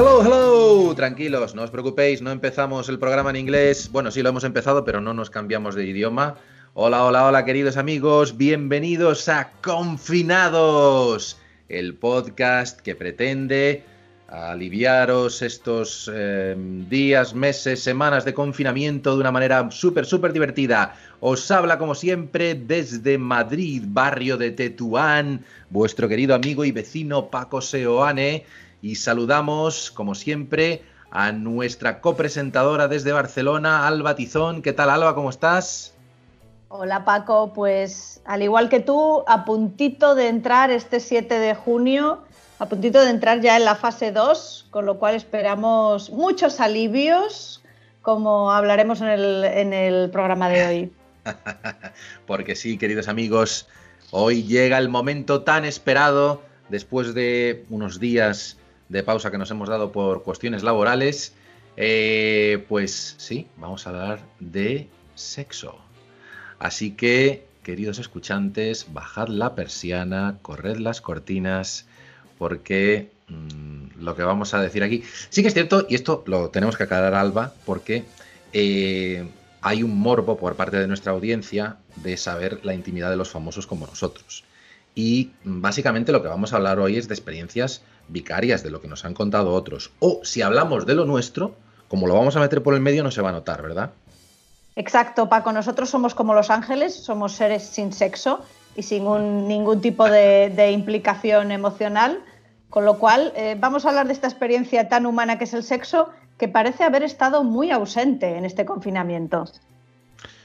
Hello, hello. Tranquilos, no os preocupéis, no empezamos el programa en inglés. Bueno, sí lo hemos empezado, pero no nos cambiamos de idioma. Hola, hola, hola, queridos amigos. Bienvenidos a Confinados, el podcast que pretende aliviaros estos eh, días, meses, semanas de confinamiento de una manera súper, súper divertida. Os habla como siempre desde Madrid, barrio de Tetuán, vuestro querido amigo y vecino Paco Seoane y saludamos, como siempre, a nuestra copresentadora desde Barcelona, Alba Tizón. ¿Qué tal, Alba? ¿Cómo estás? Hola, Paco. Pues al igual que tú, a puntito de entrar este 7 de junio, a puntito de entrar ya en la fase 2, con lo cual esperamos muchos alivios, como hablaremos en el, en el programa de hoy. Porque sí, queridos amigos, hoy llega el momento tan esperado después de unos días de pausa que nos hemos dado por cuestiones laborales, eh, pues sí, vamos a hablar de sexo. Así que, queridos escuchantes, bajad la persiana, corred las cortinas, porque mm, lo que vamos a decir aquí, sí que es cierto, y esto lo tenemos que aclarar, Alba, porque eh, hay un morbo por parte de nuestra audiencia de saber la intimidad de los famosos como nosotros. Y básicamente lo que vamos a hablar hoy es de experiencias vicarias de lo que nos han contado otros. O si hablamos de lo nuestro, como lo vamos a meter por el medio, no se va a notar, ¿verdad? Exacto, Paco. Nosotros somos como los ángeles, somos seres sin sexo y sin ningún tipo de, implicación emocional. Con lo cual, eh, vamos a hablar de esta experiencia tan humana que es el sexo, que parece haber estado muy ausente en este confinamiento.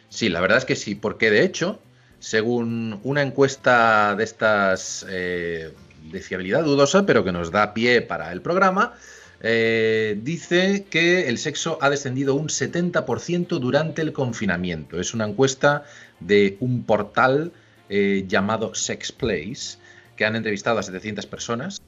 Sí, la verdad es que sí, porque de hecho, según una encuesta de estas eh, de fiabilidad dudosa, pero que nos da pie para el programa, eh, dice que el sexo ha descendido un 70% durante el confinamiento. Es una encuesta de un portal eh, llamado Sex Place, que han entrevistado a 700 personas.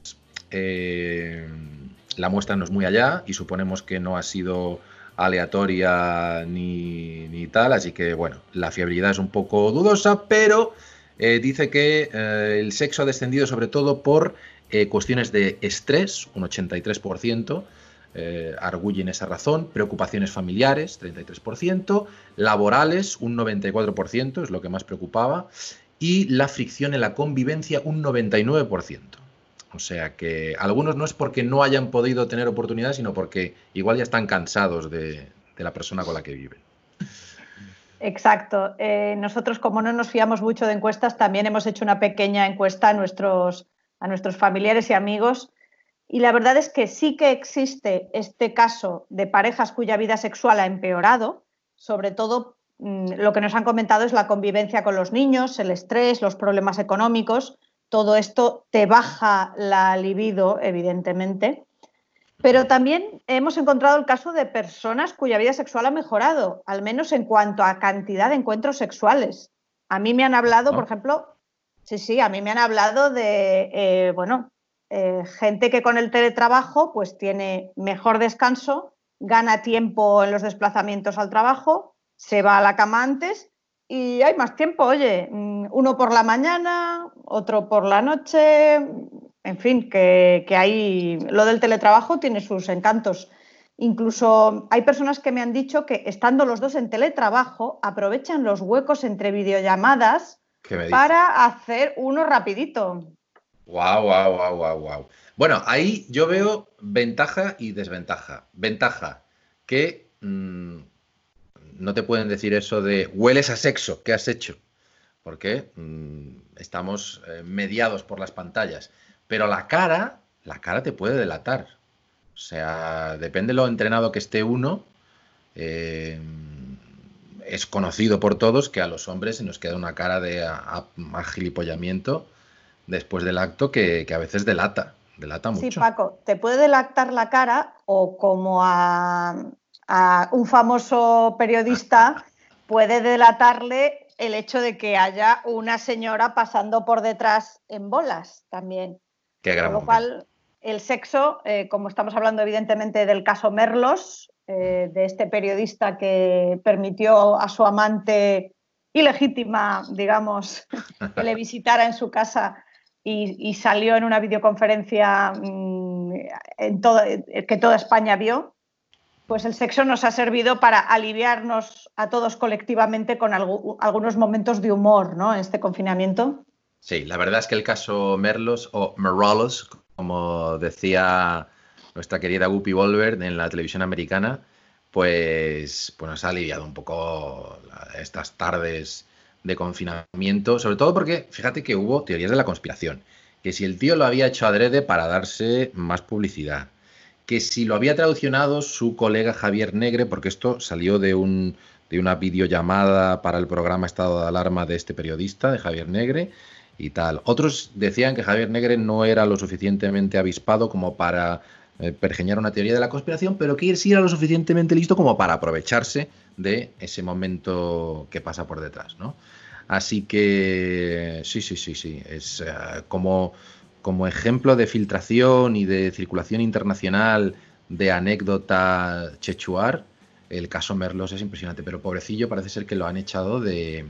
La muestra no es muy allá y suponemos que no ha sido aleatoria ni, ni, tal, así que bueno, la fiabilidad es un poco dudosa, pero eh, dice que eh, el sexo ha descendido sobre todo por eh, cuestiones de estrés, un 83%, arguyen esa razón, preocupaciones familiares, 33%, laborales, un 94%, es lo que más preocupaba, y la fricción en la convivencia, un 99%. O sea que algunos no es porque no hayan podido tener oportunidades, sino porque igual ya están cansados de la persona con la que viven. Exacto. Eh, nosotros, como no nos fiamos mucho de encuestas, también hemos hecho una pequeña encuesta a nuestros, a nuestros familiares y amigos. Y la verdad es que sí que existe este caso de parejas cuya vida sexual ha empeorado, sobre todo mm, lo que nos han comentado es la convivencia con los niños, el estrés, los problemas económicos. Todo esto te baja la libido, evidentemente. Pero también hemos encontrado el caso de personas cuya vida sexual ha mejorado, al menos en cuanto a cantidad de encuentros sexuales. A mí me han hablado, por ejemplo, sí, sí, a mí me han hablado de, eh, bueno, eh, gente que con el teletrabajo pues tiene mejor descanso, gana tiempo en los desplazamientos al trabajo, se va a la cama antes y hay más tiempo, oye, mm, uno por la mañana, otro por la noche, en fin, que, hay, lo del teletrabajo tiene sus encantos. Incluso hay personas que me han dicho que estando los dos en teletrabajo, aprovechan los huecos entre videollamadas para hacer uno rapidito. Wow, wow, wow, wow. Bueno, ahí yo veo ventaja y desventaja. Ventaja, que mm, no te pueden decir eso de hueles a sexo, ¿qué has hecho? Porque mm, estamos eh, mediados por las pantallas. Pero la cara, la cara te puede delatar. O sea, depende de lo entrenado que esté uno. Eh, es conocido por todos que a los hombres se nos queda una cara de agilipollamiento después del acto que, a veces delata, delata mucho. Sí, Paco, te puede delatar la cara o como a, a un famoso periodista puede delatarle el hecho de que haya una señora pasando por detrás en bolas también. Con lo cual, el sexo, eh, como estamos hablando evidentemente del caso Merlos, eh, de este periodista que permitió a su amante ilegítima, digamos, que le visitara en su casa y, salió en una videoconferencia mm, que toda España vio, pues el sexo nos ha servido para aliviarnos a todos colectivamente con algunos momentos de humor, ¿no? Este confinamiento. Sí, la verdad es que el caso Merlos o Merolos, como decía nuestra querida Guppy Wolver en la televisión americana, pues, pues nos ha aliviado un poco estas tardes de confinamiento, sobre todo porque fíjate que hubo teorías de la conspiración, que si el tío lo había hecho adrede para darse más publicidad, que si lo había traduccionado su colega Javier Negre, porque esto salió de, un, de una videollamada para el programa Estado de Alarma de este periodista, de Javier Negre, y tal. Otros decían que Javier Negre no era lo suficientemente avispado como para eh, pergeñar una teoría de la conspiración, pero que sí era lo suficientemente listo como para aprovecharse de ese momento que pasa por detrás, ¿no? Así que sí, sí, sí, sí. Es eh, como, como ejemplo de filtración y de circulación internacional de anécdota chechuar, el caso Merlos es impresionante, pero pobrecillo parece ser que lo han echado de,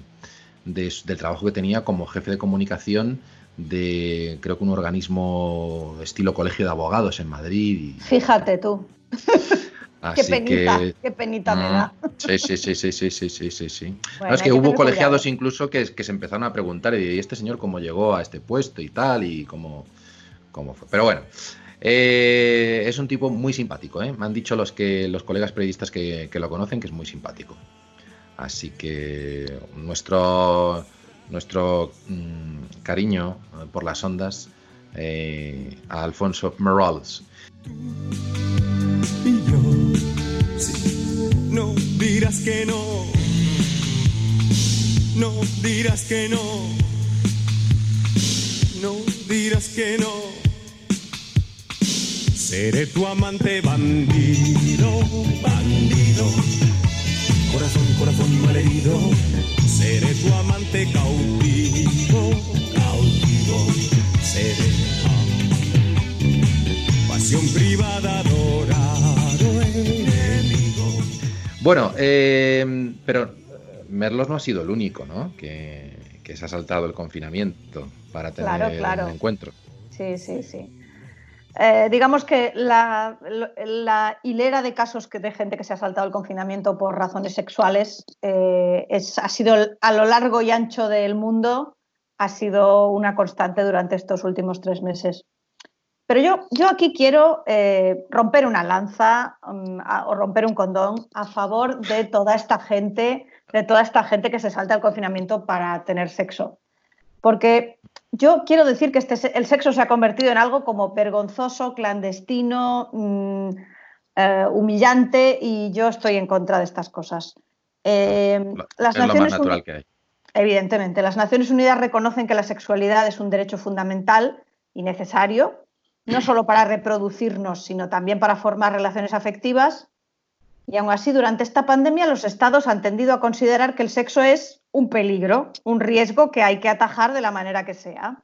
del trabajo que tenía como jefe de comunicación de creo que un organismo estilo colegio de abogados en Madrid. Fíjate tú. qué penita, qué penita me da. Sí, sí, sí, sí, sí, sí, sí, sí. es que, hubo colegiados incluso que, se empezaron a preguntar, ¿y este señor cómo llegó a este puesto y tal? Y cómo, cómo fue. Pero bueno, eh, es un tipo muy simpático, ¿eh? Me han dicho los, que, los colegas periodistas que, lo conocen que es muy simpático. Así que nuestro, nuestro mm, cariño por las ondas eh, a Alfonso Morales. No dirás que no, no dirás que no, no dirás que no. Seré tu amante bandido, bandido, corazón, corazón malherido. Seré tu amante cautivo, cautivo. Seré pasión privada Bueno, eh, pero Merlos no ha sido el único, ¿no? Que, se ha saltado el confinamiento para tener un encuentro. Sí, sí, sí. Eh, digamos que la, hilera de casos que, de gente que se ha saltado el confinamiento por razones sexuales eh, es, ha sido a lo largo y ancho del mundo, ha sido una constante durante estos últimos tres meses. Pero yo, yo aquí quiero eh, romper una lanza mm, o romper un condón a favor de toda esta gente, de toda esta gente que se salta el confinamiento para tener sexo. Porque yo quiero decir que este, el sexo se ha convertido en algo como vergonzoso, clandestino, mm, eh, humillante y yo estoy en contra de estas cosas. Eh, las es Naciones lo más natural que hay. Evidentemente, las Naciones Unidas reconocen que la sexualidad es un derecho fundamental y necesario, no solo para reproducirnos, sino también para formar relaciones afectivas. Y aún así, durante esta pandemia, los estados han tendido a considerar que el sexo es un peligro, un riesgo que hay que atajar de la manera que sea.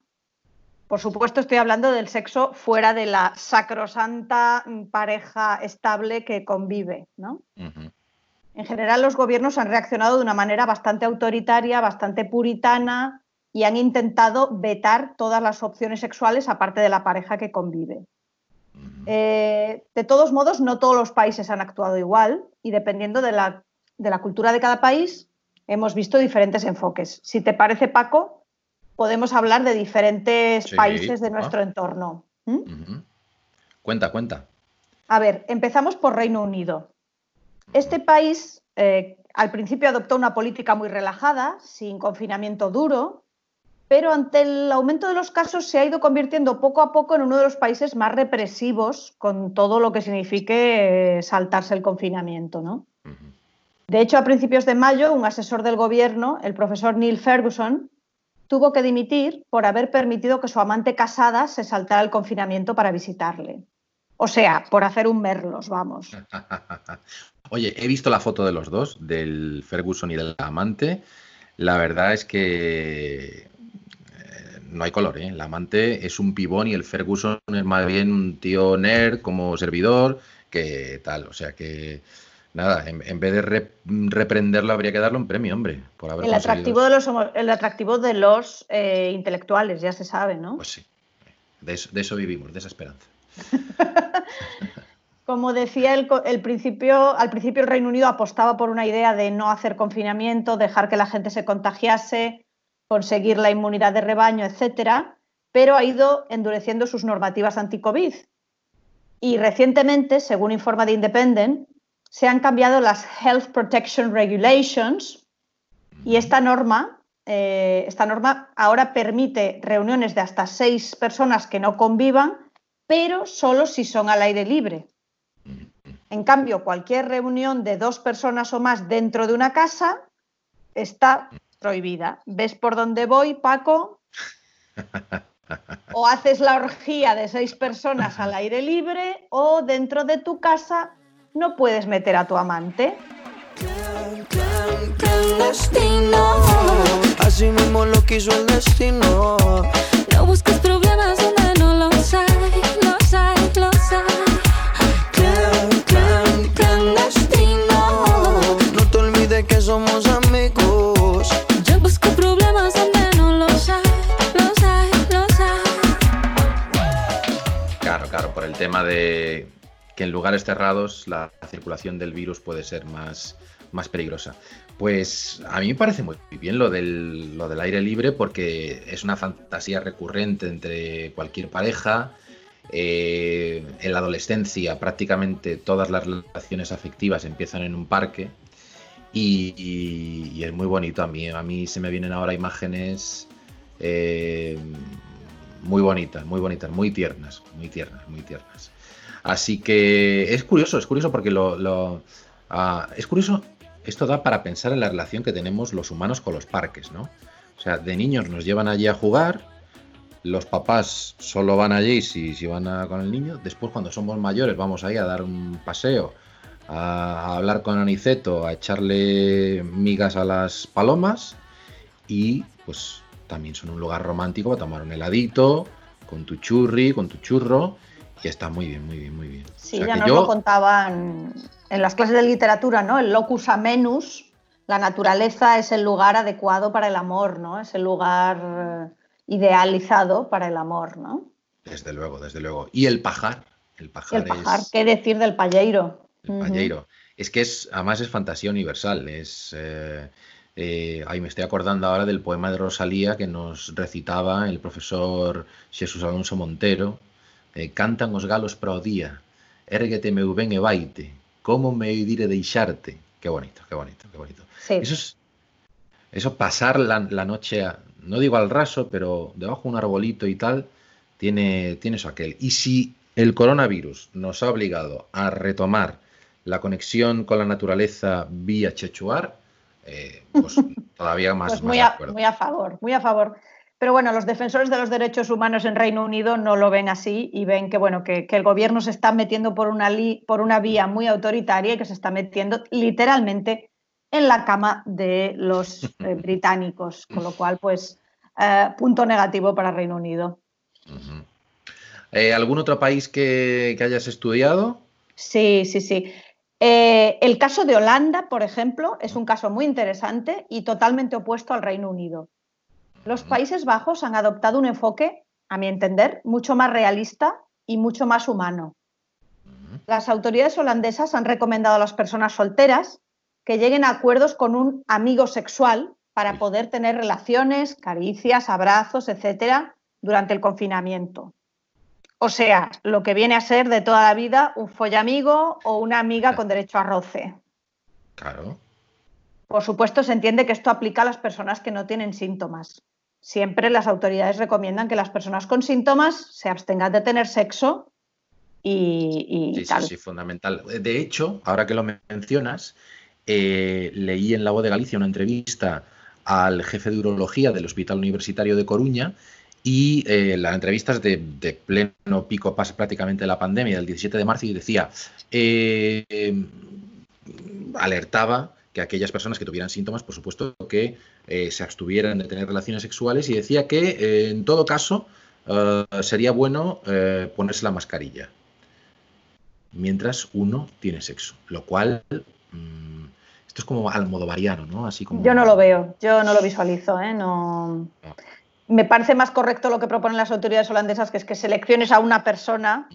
Por supuesto, estoy hablando del sexo fuera de la sacrosanta pareja estable que convive. ¿no? En general, los gobiernos han reaccionado de una manera bastante autoritaria, bastante puritana y han intentado vetar todas las opciones sexuales aparte de la pareja que convive. Eh, de todos modos, no todos los países han actuado igual y dependiendo de la, de la cultura de cada país, hemos visto diferentes enfoques. Si te parece, Paco, podemos hablar de diferentes países de nuestro entorno. Cuenta, cuenta. A ver, empezamos por Reino Unido. Este país eh, al principio adoptó una política muy relajada, sin confinamiento duro, pero ante el aumento de los casos se ha ido convirtiendo poco a poco en uno de los países más represivos con todo lo que signifique eh, saltarse el confinamiento, ¿no? De hecho, a principios de mayo, un asesor del gobierno, el profesor Neil Ferguson, tuvo que dimitir por haber permitido que su amante casada se saltara el confinamiento para visitarle. O sea, por hacer un merlos, vamos. Oye, he visto la foto de los dos, del Ferguson y del amante. La verdad es que no hay color, ¿eh? El amante es un pibón y el Ferguson es más bien un tío nerd como servidor, que tal. O sea que nada, en, vez de reprenderlo habría que darle un premio, hombre, por haber el atractivo de los El atractivo de los eh, intelectuales, ya se sabe, ¿no? Pues sí, de eso, vivimos, de esa esperanza. Como decía el, el principio, al principio el Reino Unido apostaba por una idea de no hacer confinamiento, dejar que la gente se contagiase, conseguir la inmunidad de rebaño, etcétera, pero ha ido endureciendo sus normativas anti-COVID. Y recientemente, según informa The Independent, se han cambiado las Health Protection Regulations y esta norma, eh, esta norma ahora permite reuniones de hasta seis personas que no convivan, pero solo si son al aire libre. En cambio, cualquier reunión de dos personas o más dentro de una casa está prohibida. ¿Ves por dónde voy, Paco? O haces la orgía de seis personas al aire libre o dentro de tu casa no puedes meter a tu amante. Así mismo lo quiso el destino. No busques problemas donde no los hay, los hay, el tema de que en lugares cerrados la circulación del virus puede ser más, más peligrosa. Pues a mí me parece muy bien lo del, lo del aire libre porque es una fantasía recurrente entre cualquier pareja. Eh, en la adolescencia prácticamente todas las relaciones afectivas empiezan en un parque y es muy bonito a mí. A mí se me vienen ahora imágenes eh, muy bonitas, muy bonitas, muy tiernas, muy tiernas, muy tiernas. Así que es curioso, es curioso porque lo, ah, es curioso, esto da para pensar en la relación que tenemos los humanos con los parques, ¿no? O sea, de niños nos llevan allí a jugar, los papás solo van allí si, si van con el niño, después cuando somos mayores vamos ahí a dar un paseo, a, a hablar con Aniceto, a echarle migas a las palomas y pues también son un lugar romántico para tomar un heladito, con tu churri, con tu churro, y está muy bien, muy bien, muy bien. Sí, O sea ya nos yo- lo contaban en las clases de literatura, ¿no? El locus amenus, la naturaleza es el lugar adecuado para el amor, ¿no? Es el lugar eh, idealizado para el amor, ¿no? Desde luego, desde luego. Y el pajar, el pajar, el pajar, es ¿qué decir del payeiro? el payeiro. Es que es, además es fantasía universal. Es, eh, eh, ay, me estoy acordando ahora del poema de Rosalía que nos recitaba el profesor Jesús Alonso Montero. eh, Cantan os galos para o día, érguete meu ben e baite, como me dire deixarte. Qué bonito, qué bonito, qué bonito. Sí. Eso es. Eso pasar la, la noche, a- no digo al raso, pero debajo de un arbolito y tal, tiene, tiene eso aquel. Y si el coronavirus nos ha obligado a retomar la conexión con la naturaleza vía Chechuar, eh, pues todavía más, Pues muy a, muy a favor, muy a favor. Pero bueno, los defensores de los derechos humanos en Reino Unido no lo ven así y ven que, bueno, que, que el gobierno se está metiendo por una, li- por una vía muy autoritaria y que se está metiendo literalmente en la cama de los eh, británicos, con lo cual, pues, eh, punto negativo para Reino Unido. Eh, ¿Algún otro país que, que hayas estudiado? Sí, sí, sí. Eh, el caso de Holanda, por ejemplo, es un caso muy interesante y totalmente opuesto al Reino Unido. Los Países Bajos han adoptado un enfoque, a mi entender, mucho más realista y mucho más humano. Las autoridades holandesas han recomendado a las personas solteras que lleguen a acuerdos con un amigo sexual para poder tener relaciones, caricias, abrazos, etcétera, durante el confinamiento. O sea, lo que viene a ser de toda la vida un follamigo o una amiga con derecho a roce. Claro. Por supuesto, se entiende que esto aplica a las personas que no tienen síntomas. Siempre las autoridades recomiendan que las personas con síntomas se abstengan de tener sexo y, y Sí, sí, sí, fundamental. De hecho, ahora que lo mencionas, eh, leí en La Voz de Galicia una entrevista al jefe de urología del Hospital Universitario de Coruña y eh, la entrevista es de, de pleno pico pasa prácticamente la pandemia, del 17 de marzo, y decía, eh, eh, alertaba que aquellas personas que tuvieran síntomas, por supuesto, que eh, se abstuvieran de tener relaciones sexuales y decía que eh, en todo caso sería bueno ponerse la mascarilla mientras uno tiene sexo, lo cual mm, esto es como al modo variano, ¿no? Así como Yo no lo veo, yo no lo visualizo. ¿eh? No... No. Me parece más correcto lo que proponen las autoridades holandesas, que es que selecciones a una persona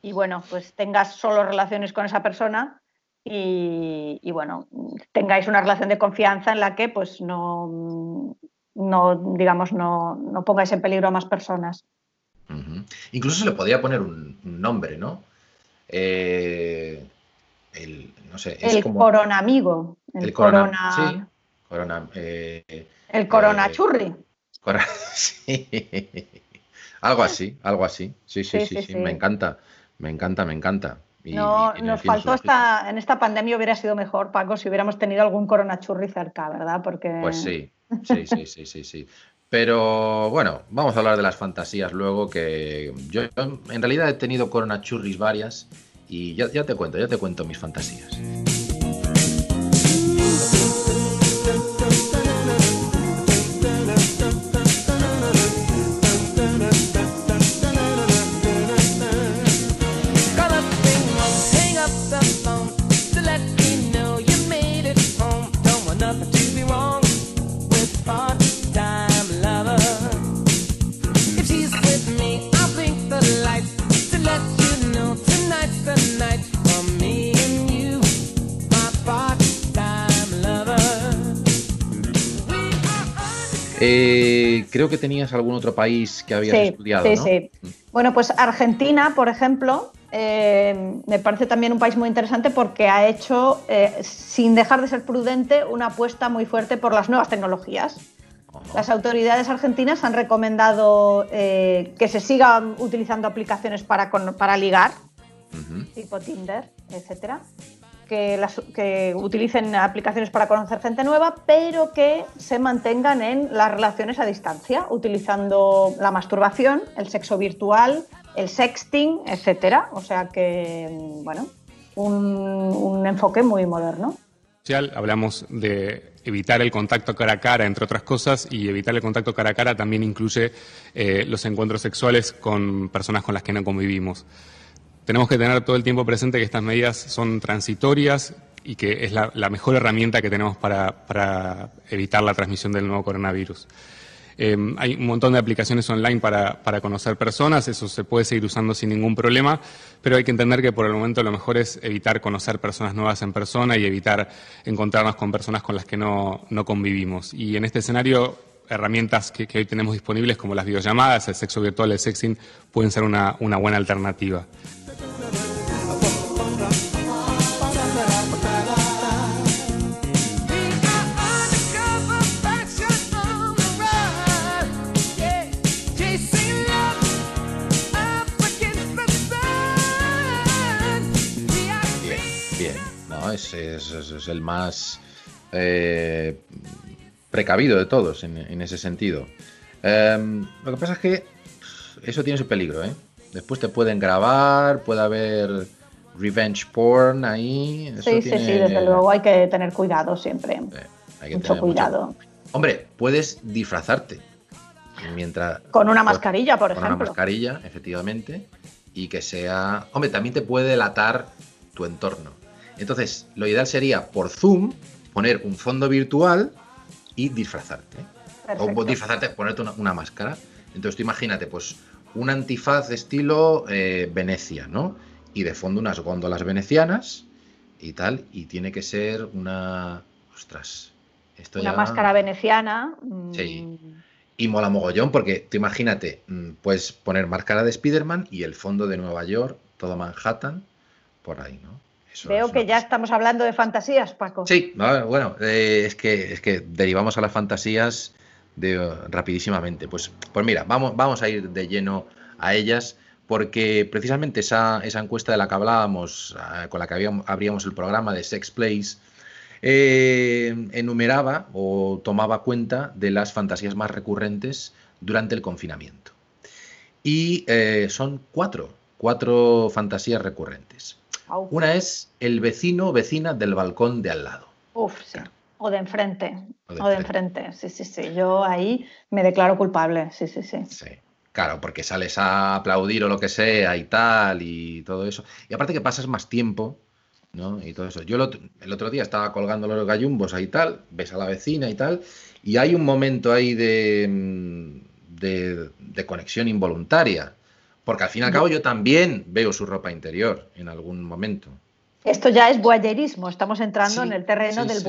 y bueno, pues tengas solo relaciones con esa persona y, y, bueno, tengáis una relación de confianza en la que pues no, no digamos, no, no pongáis en peligro a más personas. Incluso se le podría poner un, un nombre, ¿no? Eh, el, no sé, es el como coronamigo, el, el corona, corona, sí, corona, eh, el corona eh, churri. sí. Algo así, algo así. Sí, sí, Sí, sí, me encanta, me encanta, me encanta. Y- No, y nos faltó esta, en esta pandemia hubiera sido mejor, Paco, si hubiéramos tenido algún corona churri cerca, ¿verdad? Porque Pues sí, sí, sí, sí, sí, sí. Pero bueno, vamos a hablar de las fantasías luego, que yo en realidad he tenido corona churris varias y ya, ya te cuento, ya te cuento mis fantasías. Eh, creo que tenías algún otro país que habías Sí, estudiado, sí, ¿no? sí. Bueno, pues Argentina, por ejemplo, eh, me parece también un país muy interesante porque ha hecho, eh, sin dejar de ser prudente, una apuesta muy fuerte por las nuevas tecnologías. Las autoridades argentinas han recomendado que se sigan utilizando aplicaciones para, para ligar, tipo Tinder, etcétera, que, las- que utilicen aplicaciones para conocer gente nueva, pero que se mantengan en las relaciones a distancia, utilizando la masturbación, el sexo virtual, el sexting, etcétera. O sea que, mm, bueno, un, un enfoque muy moderno. hablamos de evitar el contacto cara a cara, entre otras cosas, y evitar el contacto cara a cara también incluye eh, los encuentros sexuales con personas con las que no convivimos. Tenemos que tener todo el tiempo presente que estas medidas son transitorias y que es la, mejor herramienta que tenemos para, evitar la transmisión del nuevo coronavirus. Eh, hay un montón de aplicaciones online para, conocer personas, eso se puede seguir usando sin ningún problema, pero hay que entender que por el momento lo mejor es evitar conocer personas nuevas en persona y evitar encontrarnos con personas con las que no, convivimos. Y en este escenario, herramientas que, hoy tenemos disponibles como las videollamadas, el sexo virtual, el sexing, pueden ser una buena alternativa. Es, es- es- es el más eh, precavido de todos en, en ese sentido. Em, lo que pasa es que eso tiene su peligro, ¿eh? Después te pueden grabar, puede haber revenge porn ahí. eso Sí, sí, tiene- sí, desde luego hay que tener cuidado siempre. eh, hay que Mucho tener cuidado. Hombre, puedes disfrazarte mientras Con una mascarilla, por con una ejemplo. mascarilla, efectivamente, y que sea. Hombre, también te puede delatar tu entorno. Entonces, lo ideal sería por Zoom poner un fondo virtual y disfrazarte. Perfecto. O disfrazarte, ponerte una, una máscara. Entonces, tú imagínate, pues, un antifaz de estilo eh, Venecia, ¿no? Y de fondo unas góndolas venecianas y tal. Y tiene que ser una. Ostras. Esto Una ya- máscara veneciana. mm, Sí. y mola mogollón porque tú imagínate, mm, puedes poner máscara de Spider-Man y el fondo de Nueva York, todo Manhattan, por ahí, ¿no? Eso Veo es que una ya estamos hablando de fantasías, Paco. Sí, no, bueno, eh, es, que, es que derivamos a las fantasías de, rapidísimamente. Pues, pues mira, vamos, vamos a ir de lleno a ellas porque precisamente esa, esa encuesta de la que hablábamos, ah, con la que habíamos, abríamos el programa de Sex Place, eh, enumeraba o tomaba cuenta de las fantasías más recurrentes durante el confinamiento. Y eh, son cuatro, cuatro fantasías recurrentes. Una es el vecino o vecina del balcón de al lado. Uf, sí. O de enfrente. O de O de enfrente. Sí, sí, sí. Yo ahí me declaro culpable. Sí, sí, sí. Sí. Claro, porque sales a aplaudir o lo que sea y tal y todo eso. Y aparte que pasas más tiempo, ¿no? Y todo eso. Yo el otro, el otro día estaba colgando los gallumbos ahí tal, ves a la vecina y tal, y hay un momento ahí de, mm, de, de conexión involuntaria, Porque al fin y al cabo yo también veo su ropa interior en algún momento. Esto ya es voyerismo, estamos entrando Sí, en el terreno sí, del sí,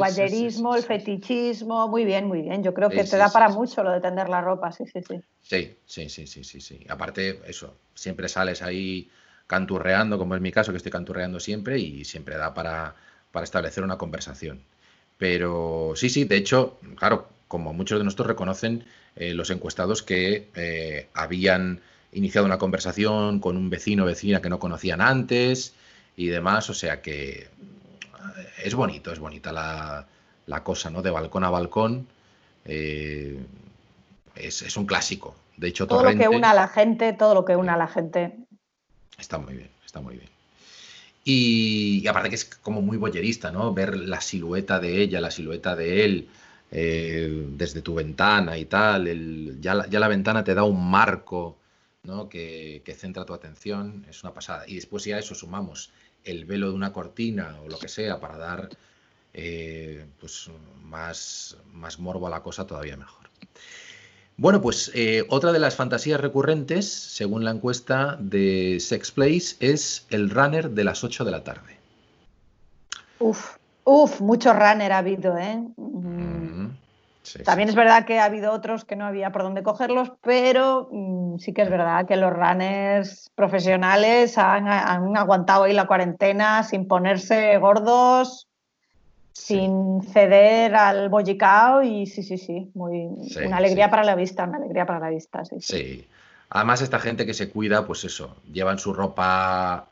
el fetichismo, muy bien, muy bien. Yo creo que te da para mucho lo de tender la ropa, sí, sí, sí. Sí, sí, sí, sí, sí, sí. Aparte, eso, siempre sales ahí canturreando, como es mi caso, que estoy canturreando siempre y siempre da para, para establecer una conversación. Pero sí, sí, de hecho, claro, como muchos de nosotros reconocen eh, los encuestados que eh, habían iniciado una conversación con un vecino o vecina que no conocían antes y demás, o sea que eh, es bonito, es bonita la, la cosa, ¿no? De balcón a balcón. eh, es, es un clásico. De hecho, Todo lo que una a la gente, todo lo que una a la gente. Está muy bien, está muy bien. Y, y aparte que es como muy boyerista, ¿no? Ver la silueta de ella, la silueta de él eh, desde tu ventana y tal. el- ya, la, ya la ventana te da un marco, ¿no? Que, que centra tu atención. Es una pasada. Y después ya a eso sumamos el velo de una cortina o lo que sea para dar eh, pues más, más morbo a la cosa todavía mejor. Bueno, pues eh, otra de las fantasías recurrentes, según la encuesta de Sex Place, es el runner de las 8 de la tarde. Uf, uf, mucho runner ha habido, ¿eh? Mm, sí, También sí, es verdad que ha habido otros que no había por dónde cogerlos, pero mm, sí que es verdad que los runners profesionales han, han aguantado ahí la cuarentena sin ponerse gordos, sin ceder al bollicao y sí, sí, sí, muy, Sí, una alegría sí. para la vista, una alegría para la vista, sí, sí. Sí. Además, esta gente que se cuida, pues eso, llevan su ropa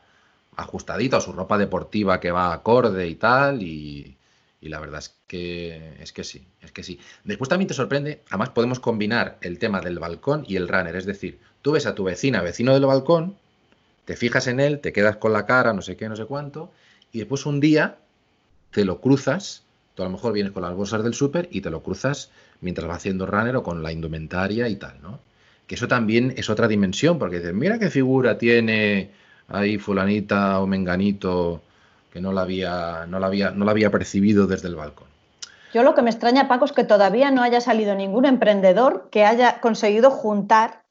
ajustadita o su ropa deportiva que va acorde y tal, y, y la verdad es que, es que sí, es que sí. Después también te sorprende, además podemos combinar el tema del balcón y el runner, es decir, tú ves a tu vecina, vecino del balcón, te fijas en él, te quedas con la cara, no sé qué, no sé cuánto, y después un día te lo cruzas, tú a lo mejor vienes con las bolsas del súper y te lo cruzas mientras va haciendo runner o con la indumentaria y tal, ¿no? Que eso también es otra dimensión, porque dices, mira qué figura tiene ahí fulanita o menganito que no la había, no la había, no la había percibido desde el balcón. Yo lo que me extraña, Paco, es que todavía no haya salido ningún emprendedor que haya conseguido juntar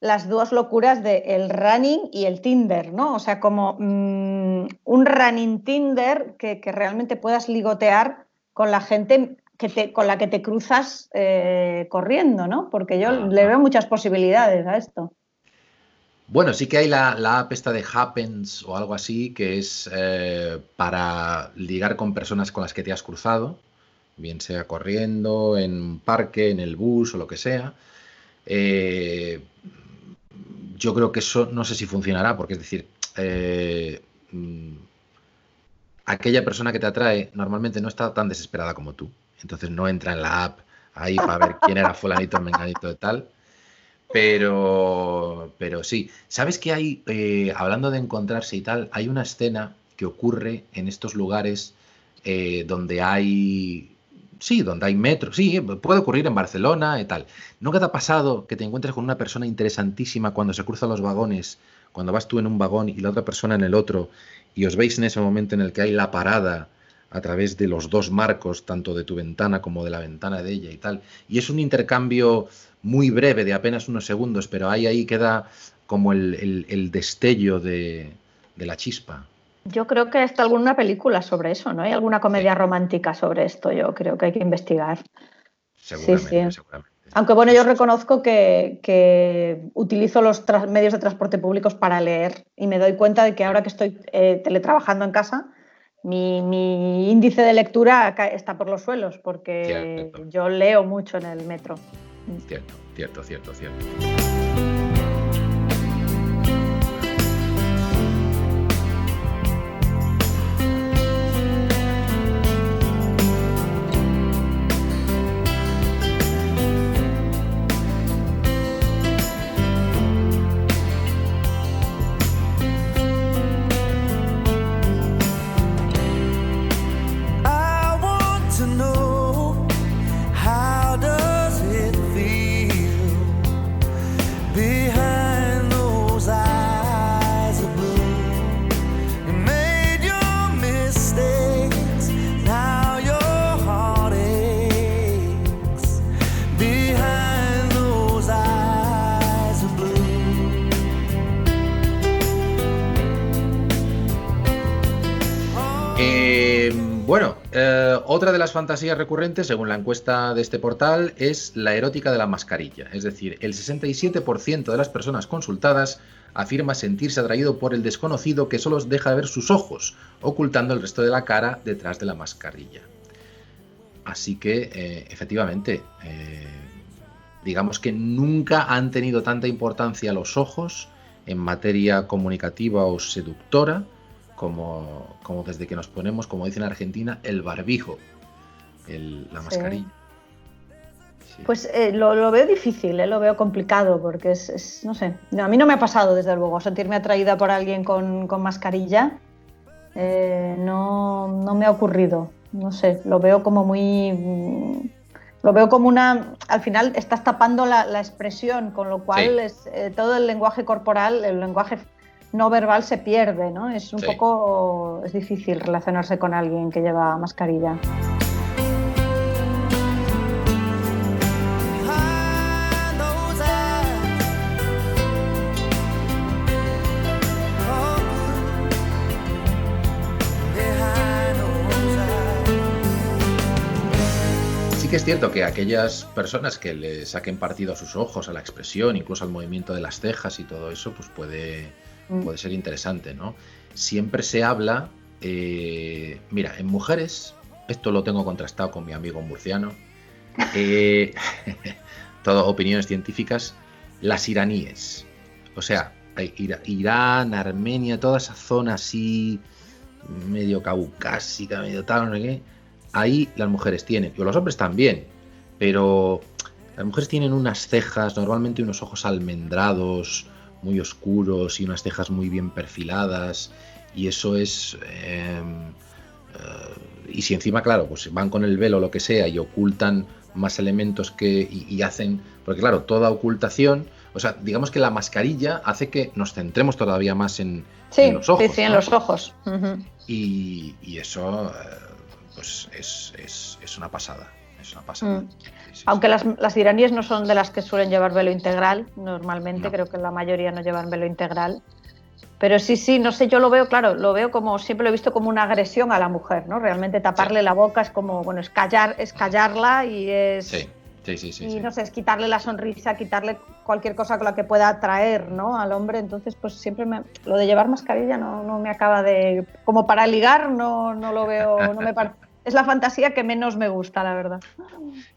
las dos locuras de el running y el Tinder, ¿no? O sea, como mm, un running Tinder que, que realmente puedas ligotear con la gente que te, con la que te cruzas eh, corriendo, ¿no? Porque yo le veo muchas posibilidades a esto. Bueno, sí que hay la, la app esta de Happens o algo así, que es eh, para ligar con personas con las que te has cruzado, bien sea corriendo, en un parque, en el bus o lo que sea. Eh, yo creo que eso no sé si funcionará, porque es decir, eh, mm, aquella persona que te atrae normalmente no está tan desesperada como tú. Entonces no entra en la app ahí para ver quién era fulanito, menganito de tal. Pero, pero sí. ¿Sabes que hay, eh, hablando de encontrarse y tal, hay una escena que ocurre en estos lugares eh, donde hay, sí, donde hay metro, sí, puede ocurrir en Barcelona y tal. ¿Nunca te ha pasado que te encuentres con una persona interesantísima cuando se cruzan los vagones, cuando vas tú en un vagón y la otra persona en el otro, y os veis en ese momento en el que hay la parada a través de los dos marcos, tanto de tu ventana como de la ventana de ella y tal? Y es un intercambio muy breve, de apenas unos segundos, pero ahí, ahí queda como el, el- el destello de, de la chispa. Yo creo que está alguna película sobre eso, ¿no? Hay alguna comedia romántica sobre esto, yo creo que hay que investigar. Seguramente, sí. seguramente. Aunque bueno, yo reconozco que, que utilizo los medios de transporte públicos para leer y me doy cuenta de que ahora que estoy eh, teletrabajando en casa, mi, mi índice de lectura está por los suelos porque Cierto. yo leo mucho en el metro. Cierto, cierto, cierto, cierto. Fantasías recurrentes, según la encuesta de este portal, es la erótica de la mascarilla. Es decir, el 67% de las personas consultadas afirma sentirse atraído por el desconocido que solo deja ver sus ojos, ocultando el resto de la cara detrás de la mascarilla. Así que, eh, efectivamente, eh, digamos que nunca han tenido tanta importancia los ojos en materia comunicativa o seductora como, como desde que nos ponemos, como dicen en Argentina, el barbijo, el- la mascarilla. Sí. Pues eh, lo, lo veo difícil, eh, lo veo complicado, porque es, es- no sé, no, a mí no me ha pasado desde luego sentirme atraída por alguien con, con mascarilla, eh, no, no me ha ocurrido, no sé, lo veo como muy... mm, Lo veo como una... Al final estás tapando la, la expresión, con lo cual Sí. es, eh, todo el lenguaje corporal, el lenguaje no verbal se pierde, ¿no? Es un Sí. poco... es difícil relacionarse con alguien que lleva mascarilla. Cierto que aquellas personas que le saquen partido a sus ojos, a la expresión, incluso al movimiento de las cejas y todo eso, pues puede, Mm. puede ser interesante, ¿no? Siempre se habla, eh, mira, en mujeres, esto lo tengo contrastado con mi amigo murciano, eh, todo opiniones científicas, las iraníes, o sea, Irán, Armenia, toda esa zona así medio caucásica, medio tal, no sé qué, ahí las mujeres tienen, y los hombres también, pero las mujeres tienen unas cejas, normalmente unos ojos almendrados, muy oscuros y unas cejas muy bien perfiladas, y eso es... eh, eh, y si encima, claro, pues van con el velo o lo que sea y ocultan más elementos que y, y hacen, porque claro, toda ocultación, o sea, digamos que la mascarilla hace que nos centremos todavía más en, Sí, en los ojos. sí, sí, en ¿no? los ojos. Y eso, eh, pues es, es- es una pasada. Es una pasada. Mm. Sí, sí, Aunque sí. las, las iraníes no son de las que suelen llevar velo integral, normalmente No. creo que la mayoría no llevan velo integral. Pero sí, sí, no sé, yo lo veo, claro, lo veo como, siempre lo he visto como una agresión a la mujer, ¿no? Realmente taparle la boca es como, bueno, es, callar, es callarla y es... Sí, sí, sí, sí. y no sé, es quitarle la sonrisa, quitarle cualquier cosa con la que pueda atraer ¿no? al hombre. Entonces, pues siempre me, lo de llevar mascarilla no, no me acaba de. Como para ligar, no, no lo veo. No me par- es la fantasía que menos me gusta, la verdad.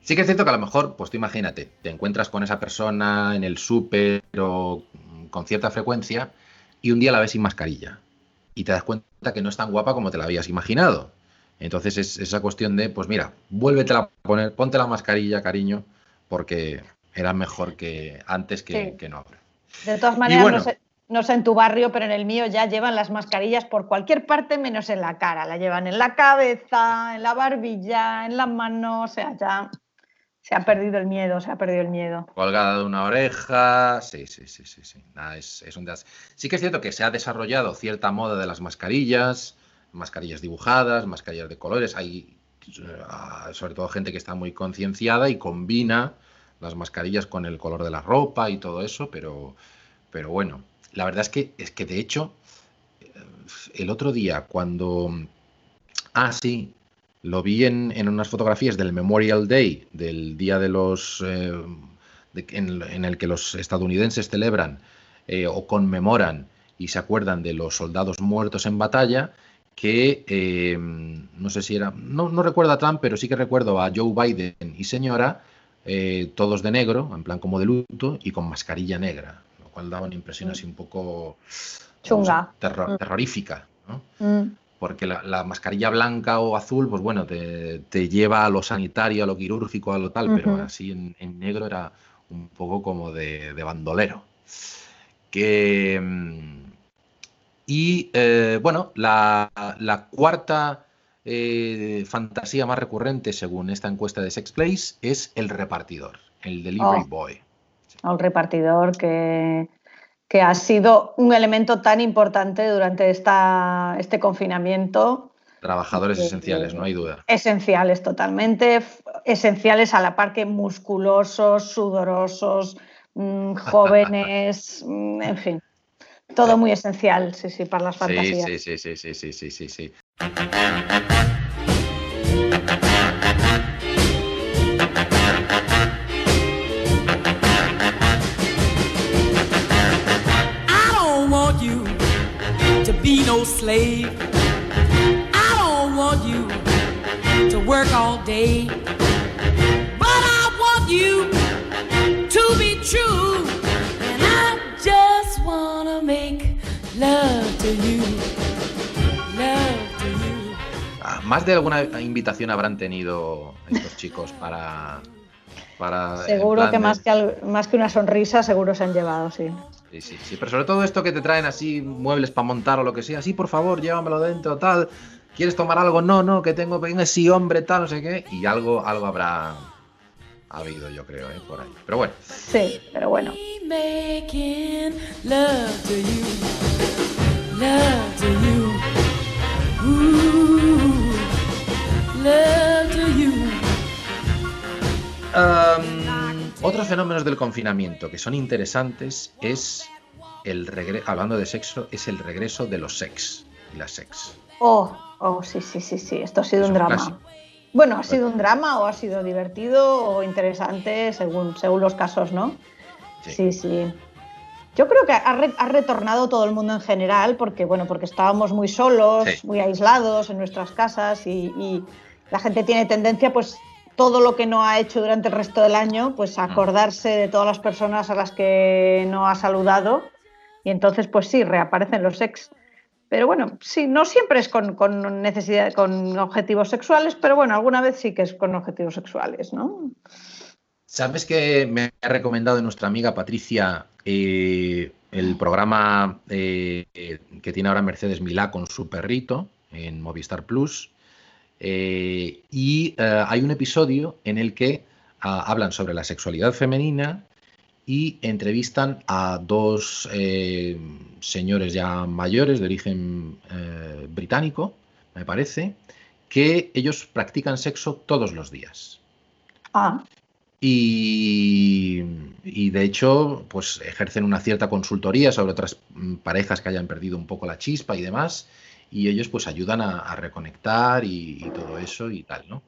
Sí que es cierto que a lo mejor, pues tú imagínate, te encuentras con esa persona en el súper o con cierta frecuencia y un día la ves sin mascarilla y te das cuenta que no es tan guapa como te la habías imaginado. Entonces es esa cuestión de, pues mira, vuélvetela a poner, ponte la mascarilla, cariño, porque era mejor que antes que, Sí. que no ahora. De todas maneras, bueno. no, sé, no sé en tu barrio, pero en el mío ya llevan las mascarillas por cualquier parte menos en la cara. La llevan en la cabeza, en la barbilla, en las manos. O sea, ya se ha perdido el miedo, se ha perdido el miedo. Colgada de una oreja, sí, sí, sí, sí, sí. Nada, es, es un Sí que es cierto que se ha desarrollado cierta moda de las mascarillas, mascarillas dibujadas, mascarillas de colores. Hay eh, sobre todo gente que está muy concienciada y combina las mascarillas con el color de la ropa y todo eso, pero, pero bueno, la verdad es que es que de hecho eh, el otro día cuando ah sí lo vi en, en unas fotografías del Memorial Day, del día de los. eh, en, el que los estadounidenses celebran eh, o conmemoran y se acuerdan de los soldados muertos en batalla, que no sé si era. No, no recuerdo a Trump, pero sí que recuerdo a Joe Biden y señora, todos de negro, en plan como de luto, y con mascarilla negra, lo cual daba una impresión así un poco. Chunga. terror- Mm. terrorífica, ¿no? Mm. porque la, la mascarilla blanca o azul, pues bueno, te, te lleva a lo sanitario, a lo quirúrgico, a lo tal, pero así en, en negro era un poco como de, de bandolero. Que, mm, y eh, bueno, la, la cuarta eh, fantasía más recurrente según esta encuesta de Sex Place es el repartidor, el delivery Oh. boy. Al repartidor que, que ha sido un elemento tan importante durante esta, este confinamiento. Trabajadores Eh, esenciales, no hay duda. Esenciales totalmente, esenciales a la par que musculosos, sudorosos, mm, jóvenes, mm, en fin. Todo muy esencial, sí, sí, para las Sí, fantasías. sí, sí, sí, sí, sí, sí, sí, sí. No slave. I don't want you to work all day. But I want you to be true. And I just wanna make love to you. Love to you. Ah, Más de alguna invitación habrán tenido estos chicos para. para Seguro que de- más que, al- más que una sonrisa, seguro se han llevado, sí. Sí, sí, sí, pero sobre todo esto que te traen así muebles para montar o lo que sea, sí, por favor, llévamelo dentro, tal. ¿Quieres tomar algo? No, no, que tengo, sí, hombre, tal, no sé qué. Y algo, algo habrá habido, yo creo, ¿eh? por ahí. Pero bueno, Sí, pero bueno. Otros fenómenos del confinamiento que son interesantes es el regreso, hablando de sexo, es el regreso de los sex y las sex. Oh, oh, sí, sí, sí, sí. Esto ha sido Es un un drama. clásico. Bueno, ha sido un drama o ha sido divertido o interesante según, según los casos, ¿no? Sí. Sí, sí. Yo creo que ha, re- ha retornado todo el mundo en general porque, bueno, porque estábamos muy solos, Sí. muy aislados en nuestras casas y, y la gente tiene tendencia, pues, todo lo que no ha hecho durante el resto del año, pues, Mm. a acordarse de todas las personas a las que no ha saludado y entonces, pues sí, reaparecen los ex. Pero bueno, sí, no siempre es con, con necesidad, con objetivos sexuales, pero bueno, alguna vez sí que es con objetivos sexuales, ¿no? ¿Sabes que me ha recomendado nuestra amiga Patricia eh, el programa eh, que tiene ahora Mercedes Milá con su perrito en Movistar Plus? Eh, y eh, hay un episodio en el que ah, hablan sobre la sexualidad femenina y entrevistan a dos eh, señores ya mayores de origen eh, británico, me parece, que ellos practican sexo todos los días. Ah, Y, y, de hecho, pues ejercen una cierta consultoría sobre otras mm, parejas que hayan perdido un poco la chispa y demás. Y ellos pues ayudan a, a reconectar y, y todo eso y tal, ¿no?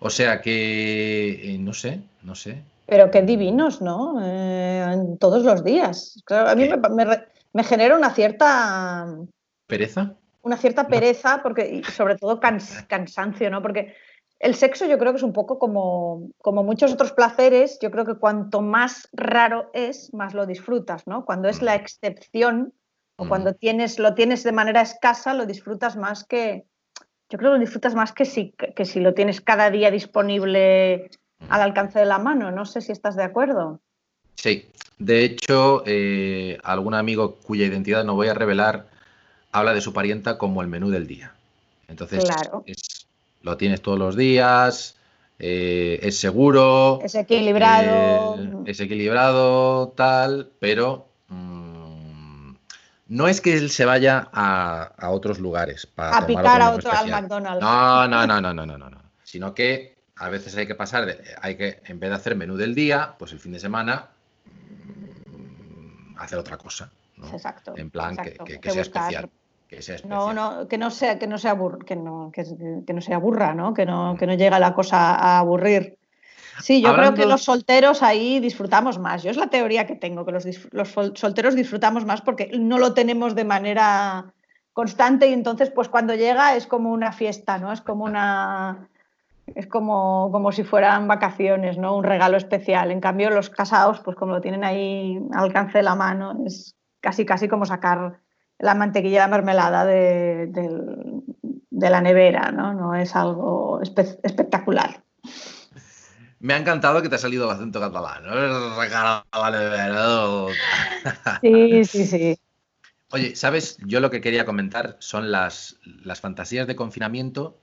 O sea que, eh, no sé, no sé. pero qué divinos, ¿no? Eh, todos los días. Claro, a mí me, me re- me genera una cierta, ¿Pereza? una cierta pereza, porque, y sobre todo cans- cansancio, ¿no? Porque el sexo yo creo que es un poco como, como muchos otros placeres, yo creo que cuanto más raro es, más lo disfrutas, ¿no? Cuando es la excepción o cuando tienes, lo tienes de manera escasa, lo disfrutas más que, yo creo que lo disfrutas más que si, que si lo tienes cada día disponible al alcance de la mano. No sé si estás de acuerdo. Sí, de hecho, eh, algún amigo cuya identidad no voy a revelar habla de su parienta como el menú del día. Entonces, Claro. es- lo tienes todos los días, eh, es seguro, Es equilibrado. eh, es equilibrado, tal, pero mm, no es que él se vaya a, a otros lugares para a tomar picar a otro al especial. McDonald's. No, no, no, no, no, no, no, no. Sino que a veces hay que pasar, de- hay que, en vez de hacer menú del día, pues el fin de semana mm, hacer otra cosa, ¿no? Exacto. En plan que- exacto. que, sea especial. Que sea especial. No, no, que no sea, que no se aburra, que no, que, no se aburra, ¿no? Que no, que no llegue la cosa a aburrir. Sí, yo creo que los solteros ahí disfrutamos más. Yo es la teoría que tengo, que los, solteros disfrutamos más porque no lo tenemos de manera constante y entonces pues cuando llega es como una fiesta, ¿no? Es como una es como, como si fueran vacaciones, ¿no? Un regalo especial. En cambio, los casados, pues como lo tienen ahí al alcance de la mano, es casi casi como sacar la mantequilla y la mermelada de, la nevera, ¿no? No es algo espe- espectacular. Me ha encantado que te ha salido el acento catalán. Sí, sí, sí. Oye, ¿sabes? Yo lo que quería comentar son las, las fantasías de confinamiento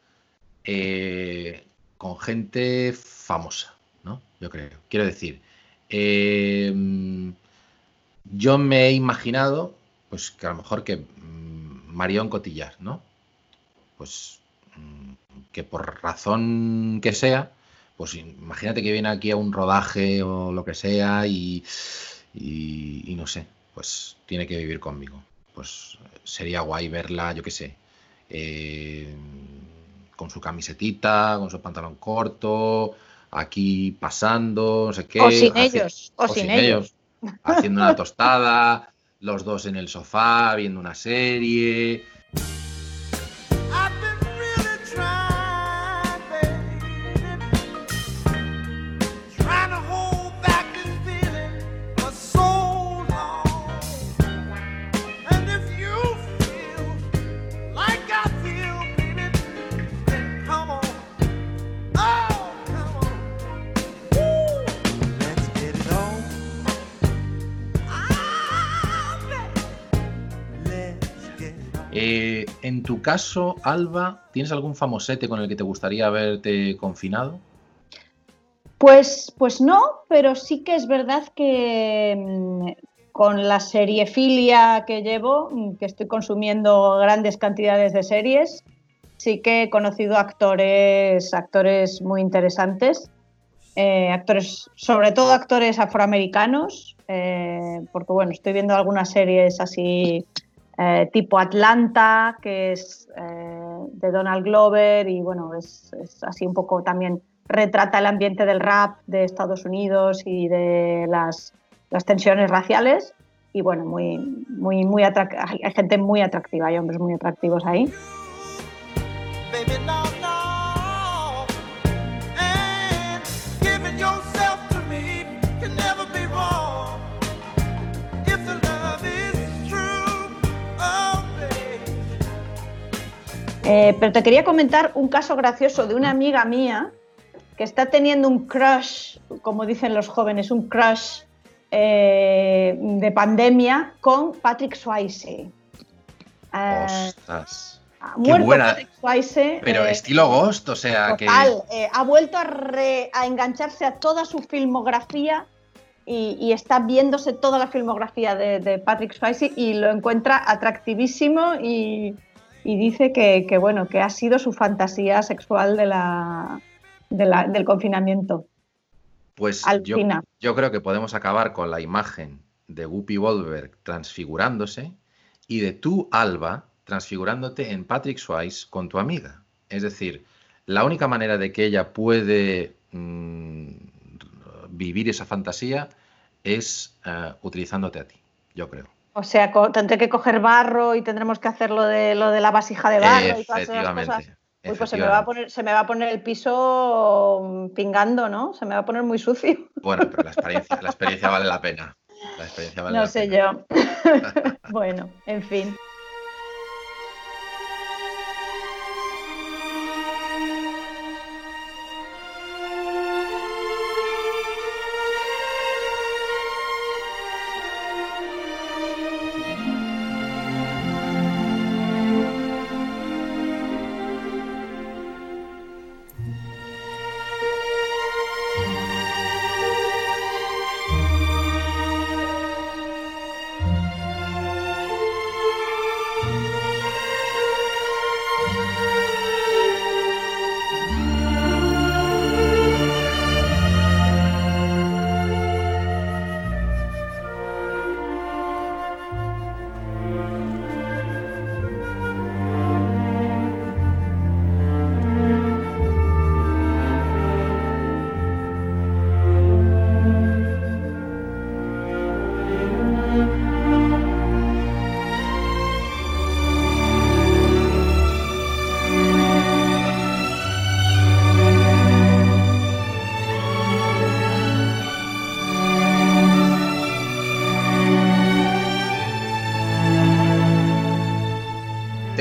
eh, con gente famosa, ¿no? Yo creo. Quiero decir, eh, yo me he imaginado, pues que a lo mejor que mm, Marion Cotillar, ¿no? Pues mm, que por razón que sea, pues imagínate que viene aquí a un rodaje o lo que sea y, y- y no sé, pues tiene que vivir conmigo. Pues sería guay verla, yo qué sé, eh, con su camisetita, con su pantalón corto, aquí pasando, no sé qué. O sin ellos, o sin ellos. Haciendo una tostada, los dos en el sofá, viendo una serie. Caso, Alba, ¿tienes algún famosete con el que te gustaría haberte confinado? Pues, pues no, pero sí que es verdad que mm, con la seriefilia que llevo, mm, que estoy consumiendo grandes cantidades de series, sí que he conocido actores, actores muy interesantes, eh, actores, sobre todo actores afroamericanos, eh, porque bueno, estoy viendo algunas series así eh, tipo Atlanta, que es eh, de Donald Glover y bueno, es, así un poco también retrata el ambiente del rap de Estados Unidos y de las, las tensiones raciales. Y bueno, muy, muy, muy hay gente muy atractiva, hay hombres muy atractivos ahí. Eh, pero te quería comentar un caso gracioso de una amiga mía que está teniendo un crush, como dicen los jóvenes, un crush eh, de pandemia con Patrick Swayze. Eh, Ostras. ha qué muerto buena. Patrick Swayze. Pero eh, estilo Ghost, o sea que. Total, ha vuelto a, re- a engancharse a toda su filmografía y, y está viéndose toda la filmografía de, de Patrick Swayze y lo encuentra atractivísimo y, y dice que, que, bueno, que ha sido su fantasía sexual de la, de la- del confinamiento. Pues yo, yo creo que podemos acabar con la imagen de Whoopi Goldberg transfigurándose y de tú, Alba, transfigurándote en Patrick Swayze con tu amiga. Es decir, la única manera de que ella puede mm, vivir esa fantasía es eh, utilizándote a ti, yo creo. O sea, tendré que coger barro y tendremos que hacer lo de, lo de la vasija de barro y todas esas cosas. Uy, pues se me, va a poner, se me va a poner el piso mm, pingando, ¿no? Se me va a poner muy sucio. Bueno, pero la experiencia, la experiencia vale la pena. La experiencia vale No la sé pena. yo. bueno, en fin.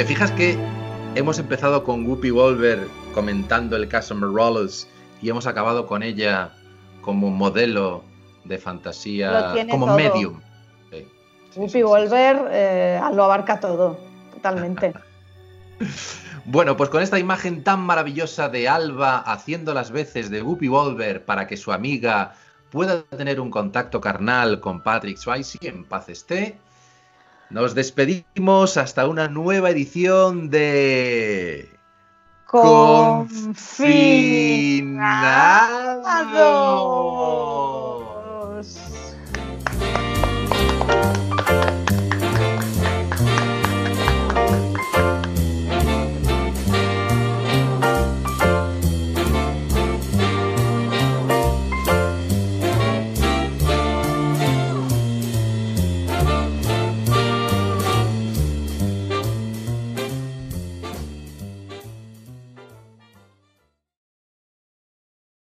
¿Te fijas que hemos empezado con Whoopi Wolver comentando el caso Morales y hemos acabado con ella como modelo de fantasía, como todo. medium? Sí, sí, Whoopi sí. Wolver eh, lo abarca todo, totalmente. Bueno, pues con esta imagen tan maravillosa de Alba haciendo las veces de Whoopi Wolver para que su amiga pueda tener un contacto carnal con Patrick Swayze, en paz esté, nos despedimos hasta una nueva edición de... Confinados.